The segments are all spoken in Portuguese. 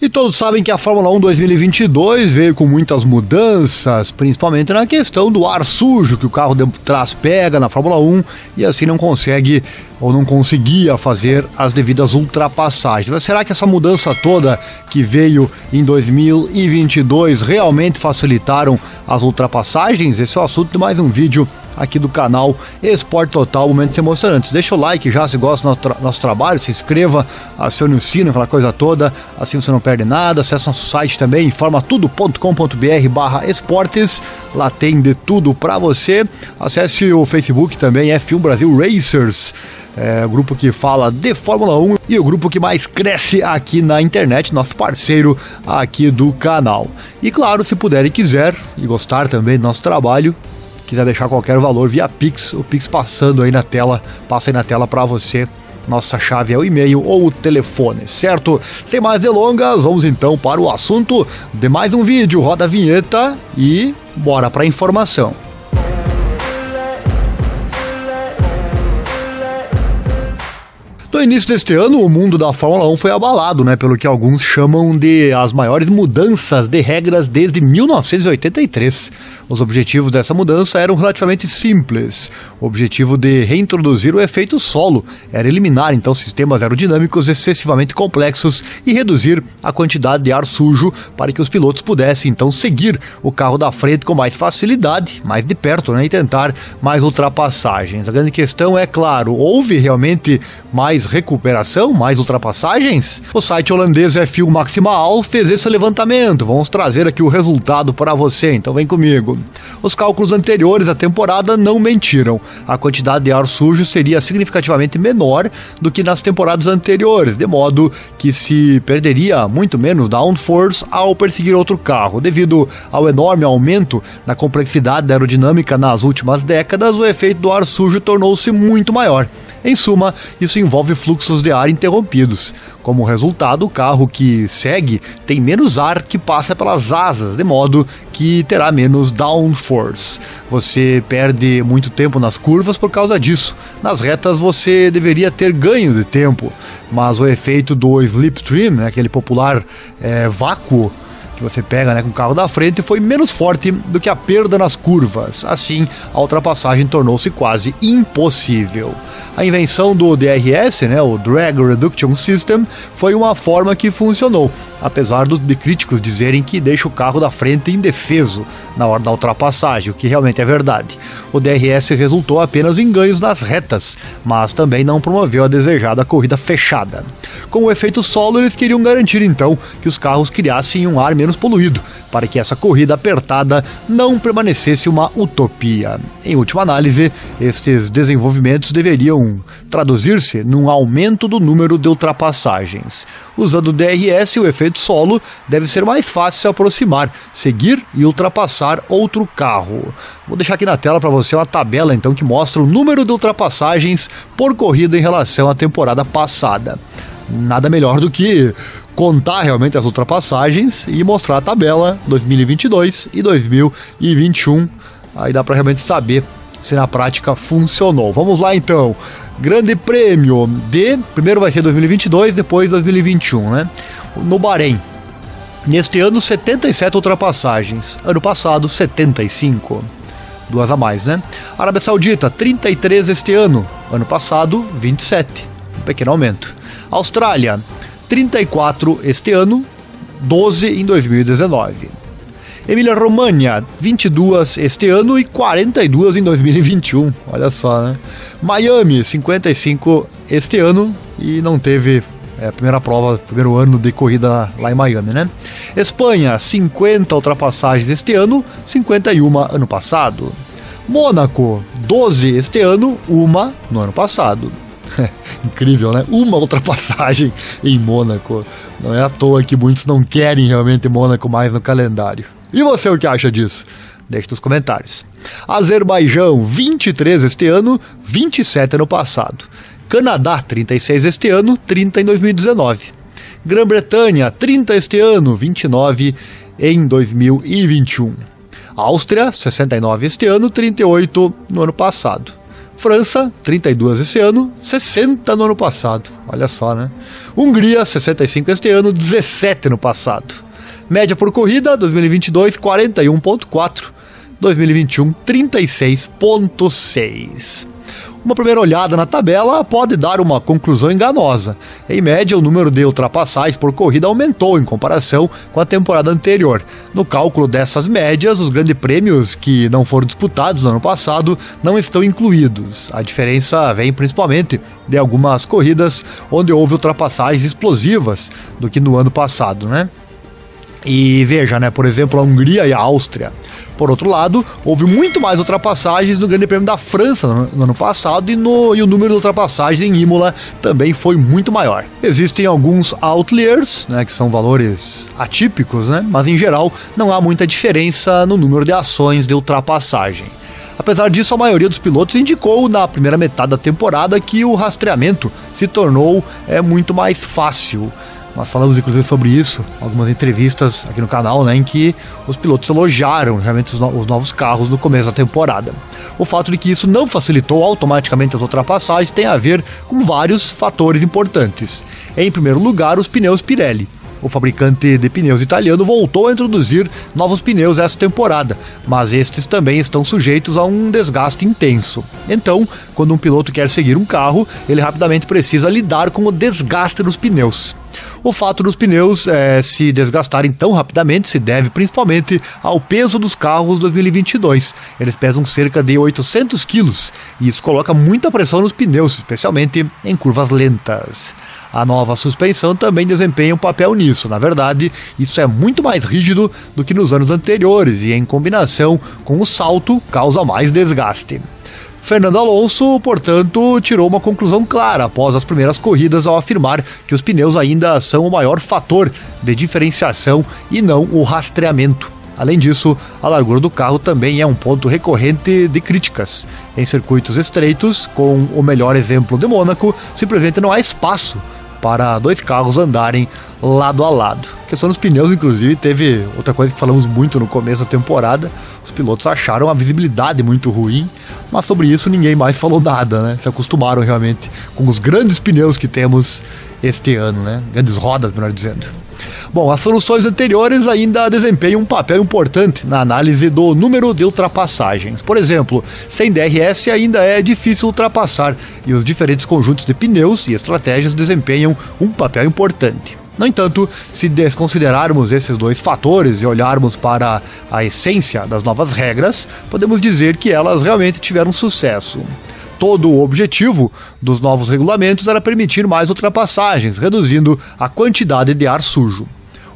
E todos sabem que a Fórmula 1 2022 veio com muitas mudanças, principalmente na questão do ar sujo que o carro de trás pega na Fórmula 1 e assim não consegue ou não conseguia fazer as devidas ultrapassagens. Mas será que essa mudança toda que veio em 2022 realmente facilitaram as ultrapassagens? Esse é o assunto de mais um vídeo aqui do canal Esporte Total Momentos Emocionantes. Deixa o like já se gosta do nosso, tra nosso trabalho, se inscreva, acione o sino, aquela coisa toda, assim você não perde nada. Acesse nosso site também, informatudo.com.br barra esportes, lá tem de tudo para você. Acesse o Facebook também, F1 Brasil Racers. É, o grupo que fala de Fórmula 1 e o grupo que mais cresce aqui na internet, nosso parceiro aqui do canal. E claro, se puder e quiser e gostar também do nosso trabalho, quiser deixar qualquer valor via Pix, o Pix passando aí na tela, passa aí na tela para você. Nossa chave é o e-mail ou o telefone, certo? Sem mais delongas, vamos então para o assunto de mais um vídeo. Roda a vinheta e bora para a informação. No início deste ano, o mundo da Fórmula 1 foi abalado, né, pelo que alguns chamam de as maiores mudanças de regras desde 1983. Os objetivos dessa mudança eram relativamente simples. O objetivo de reintroduzir o efeito solo era eliminar então sistemas aerodinâmicos excessivamente complexos e reduzir a quantidade de ar sujo para que os pilotos pudessem então seguir o carro da frente com mais facilidade, mais de perto, né, e tentar mais ultrapassagens. A grande questão é, claro, houve realmente mais recuperação, mais ultrapassagens? O site holandês F1 Maximal fez esse levantamento. Vamos trazer aqui o resultado para você, então vem comigo. Os cálculos anteriores à temporada não mentiram. A quantidade de ar sujo seria significativamente menor do que nas temporadas anteriores, de modo que se perderia muito menos downforce ao perseguir outro carro. Devido ao enorme aumento na complexidade da aerodinâmica nas últimas décadas, o efeito do ar sujo tornou-se muito maior. Em suma, isso envolve fluxos de ar interrompidos. Como resultado, o carro que segue tem menos ar que passa pelas asas, de modo que terá menos downforce. Você perde muito tempo nas curvas por causa disso. Nas retas você deveria ter ganho de tempo, mas o efeito do slipstream, né, aquele popular é, vácuo, que você pega né, com o carro da frente foi menos forte do que a perda nas curvas. Assim, a ultrapassagem tornou-se quase impossível. A invenção do DRS, né, o Drag Reduction System, foi uma forma que funcionou, apesar de críticos dizerem que deixa o carro da frente indefeso na hora da ultrapassagem, o que realmente é verdade. O DRS resultou apenas em ganhos nas retas, mas também não promoveu a desejada corrida fechada. Com o efeito solo, eles queriam garantir então que os carros criassem um ar menos poluído, para que essa corrida apertada não permanecesse uma utopia. Em última análise, estes desenvolvimentos deveriam traduzir-se num aumento do número de ultrapassagens. Usando o DRS, o efeito solo deve ser mais fácil se aproximar, seguir e ultrapassar outro carro. Vou deixar aqui na tela para você uma tabela então que mostra o número de ultrapassagens por corrida em relação à temporada passada. Nada melhor do que contar realmente as ultrapassagens e mostrar a tabela 2022 e 2021. Aí dá para realmente saber se na prática funcionou. Vamos lá então. Grande Prêmio de primeiro vai ser 2022, depois 2021, né? No Bahrein. Neste ano 77 ultrapassagens, ano passado 75. Duas a mais, né? Arábia Saudita 33 este ano, ano passado 27. Um pequeno aumento. Austrália 34 este ano, 12 em 2019. Emília-Romagna, 22 este ano e 42 em 2021. Olha só, né? Miami, 55 este ano e não teve é, a primeira prova, primeiro ano de corrida lá em Miami, né? Espanha, 50 ultrapassagens este ano, 51 ano passado. Mônaco, 12 este ano, uma no ano passado. Incrível, né? Uma ultrapassagem em Mônaco. Não é à toa que muitos não querem realmente Mônaco mais no calendário. E você o que acha disso? Deixe nos comentários. Azerbaijão, 23 este ano, 27 ano passado. Canadá, 36 este ano, 30 em 2019. Grã-Bretanha, 30 este ano, 29 em 2021. Áustria, 69 este ano, 38 no ano passado. França, 32 esse ano, 60 no ano passado. Olha só, né? Hungria, 65 este ano, 17 no passado. Média por corrida, 2022, 41.4. 2021, 36.6. Uma primeira olhada na tabela pode dar uma conclusão enganosa. Em média, o número de ultrapassagens por corrida aumentou em comparação com a temporada anterior. No cálculo dessas médias, os grandes prêmios que não foram disputados no ano passado não estão incluídos. A diferença vem principalmente de algumas corridas onde houve ultrapassagens explosivas do que no ano passado, né? E veja, né, por exemplo, a Hungria e a Áustria. Por outro lado, houve muito mais ultrapassagens no Grande Prêmio da França no, no ano passado e, no, e o número de ultrapassagens em Imola também foi muito maior. Existem alguns outliers, né, que são valores atípicos, né, mas em geral não há muita diferença no número de ações de ultrapassagem. Apesar disso, a maioria dos pilotos indicou na primeira metade da temporada que o rastreamento se tornou é, muito mais fácil. Nós falamos inclusive sobre isso, algumas entrevistas aqui no canal, né, em que os pilotos elogiaram realmente os, no os, novos carros no começo da temporada. O fato de que isso não facilitou automaticamente as ultrapassagens tem a ver com vários fatores importantes. Em primeiro lugar, os pneus Pirelli. O fabricante de pneus italiano voltou a introduzir novos pneus esta temporada, mas estes também estão sujeitos a um desgaste intenso. Então, quando um piloto quer seguir um carro, ele rapidamente precisa lidar com o desgaste dos pneus. O fato dos pneus é, se desgastarem tão rapidamente se deve principalmente ao peso dos carros 2022. Eles pesam cerca de 800 quilos e isso coloca muita pressão nos pneus, especialmente em curvas lentas. A nova suspensão também desempenha um papel nisso. Na verdade, isso é muito mais rígido do que nos anos anteriores e, em combinação com o salto, causa mais desgaste. Fernando Alonso, portanto, tirou uma conclusão clara após as primeiras corridas ao afirmar que os pneus ainda são o maior fator de diferenciação e não o rastreamento. Além disso, a largura do carro também é um ponto recorrente de críticas. Em circuitos estreitos, com o melhor exemplo de Mônaco, simplesmente não há espaço para dois carros andarem lado a lado. A questão dos pneus, inclusive, teve outra coisa que falamos muito no começo da temporada. Os pilotos acharam a visibilidade muito ruim, mas sobre isso ninguém mais falou nada, né? Se acostumaram realmente com os grandes pneus que temos este ano, né? Grandes rodas, melhor dizendo. Bom, as soluções anteriores ainda desempenham um papel importante na análise do número de ultrapassagens. Por exemplo, sem DRS ainda é difícil ultrapassar e os diferentes conjuntos de pneus e estratégias desempenham um papel importante. No entanto, se desconsiderarmos esses dois fatores e olharmos para a essência das novas regras, podemos dizer que elas realmente tiveram sucesso. Todo o objetivo dos novos regulamentos era permitir mais ultrapassagens, reduzindo a quantidade de ar sujo.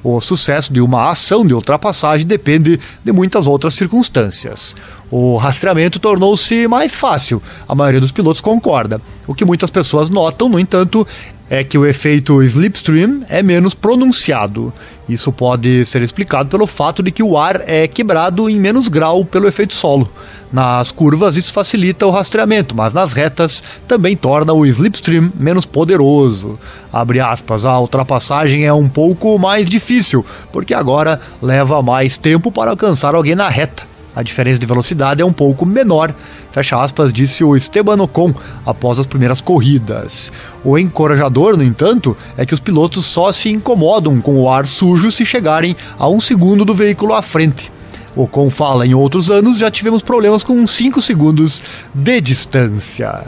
O sucesso de uma ação de ultrapassagem depende de muitas outras circunstâncias. O rastreamento tornou-se mais fácil, a maioria dos pilotos concorda. O que muitas pessoas notam, no entanto, é que o efeito slipstream é menos pronunciado. Isso pode ser explicado pelo fato de que o ar é quebrado em menos grau pelo efeito solo. Nas curvas, isso facilita o rastreamento, mas nas retas também torna o slipstream menos poderoso. Abre aspas, a ultrapassagem é um pouco mais difícil, porque agora leva mais tempo para alcançar alguém na reta. A diferença de velocidade é um pouco menor, fecha aspas, disse o Esteban Ocon após as primeiras corridas. O encorajador, no entanto, é que os pilotos só se incomodam com o ar sujo se chegarem a um segundo do veículo à frente. Ocon fala, em outros anos já tivemos problemas com 5 segundos de distância.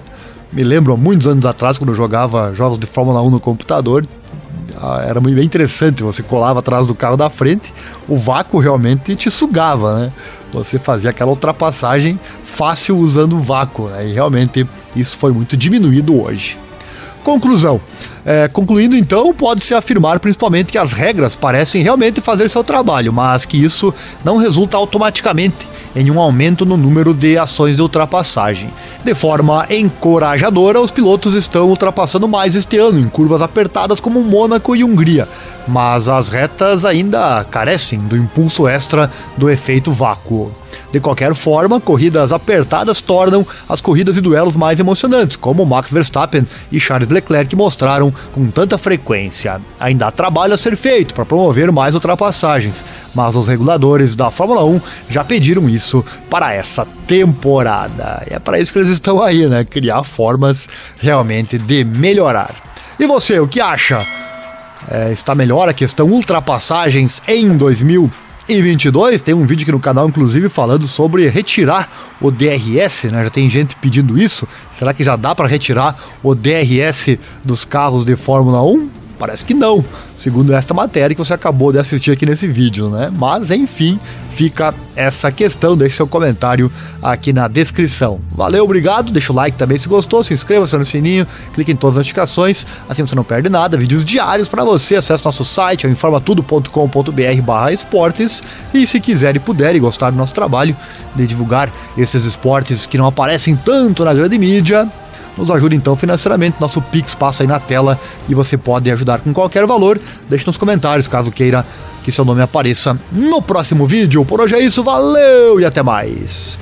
Me lembro, há muitos anos atrás, quando eu jogava jogos de Fórmula 1 no computador, era bem interessante. Você colava atrás do carro da frente, o vácuo realmente te sugava, né? Você fazia aquela ultrapassagem fácil usando o vácuo, né? E realmente isso foi muito diminuído hoje. Conclusão. É, concluindo então, pode-se afirmar principalmente que as regras parecem realmente fazer seu trabalho, mas que isso não resulta automaticamente em um aumento no número de ações de ultrapassagem. De forma encorajadora, os pilotos estão ultrapassando mais este ano em curvas apertadas como Mônaco e Hungria. Mas as retas ainda carecem do impulso extra do efeito vácuo. De qualquer forma, corridas apertadas tornam as corridas e duelos mais emocionantes, como Max Verstappen e Charles Leclerc mostraram com tanta frequência. Ainda há trabalho a ser feito para promover mais ultrapassagens, mas os reguladores da Fórmula 1 já pediram isso para essa temporada. E é para isso que eles estão aí, né? Criar formas realmente de melhorar. E você, o que acha? É, está melhor a questão ultrapassagens em 2000? E 22 tem um vídeo aqui no canal, inclusive, falando sobre retirar o DRS, né? Já tem gente pedindo isso. Será que já dá para retirar o DRS dos carros de Fórmula 1? Parece que não, segundo esta matéria que você acabou de assistir aqui nesse vídeo, né? Mas enfim, fica essa questão, deixe seu comentário aqui na descrição. Valeu, obrigado, deixa o like também se gostou, se inscreva, acione no sininho, clique em todas as notificações, assim você não perde nada, vídeos diários para você, acesse nosso site, é informatudo.com.br barra esportes, e se quiser e puder e gostar do nosso trabalho de divulgar esses esportes que não aparecem tanto na grande mídia, nos ajude então financeiramente. Nosso Pix passa aí na tela e você pode ajudar com qualquer valor. Deixe nos comentários caso queira que seu nome apareça no próximo vídeo. Por hoje é isso, valeu e até mais.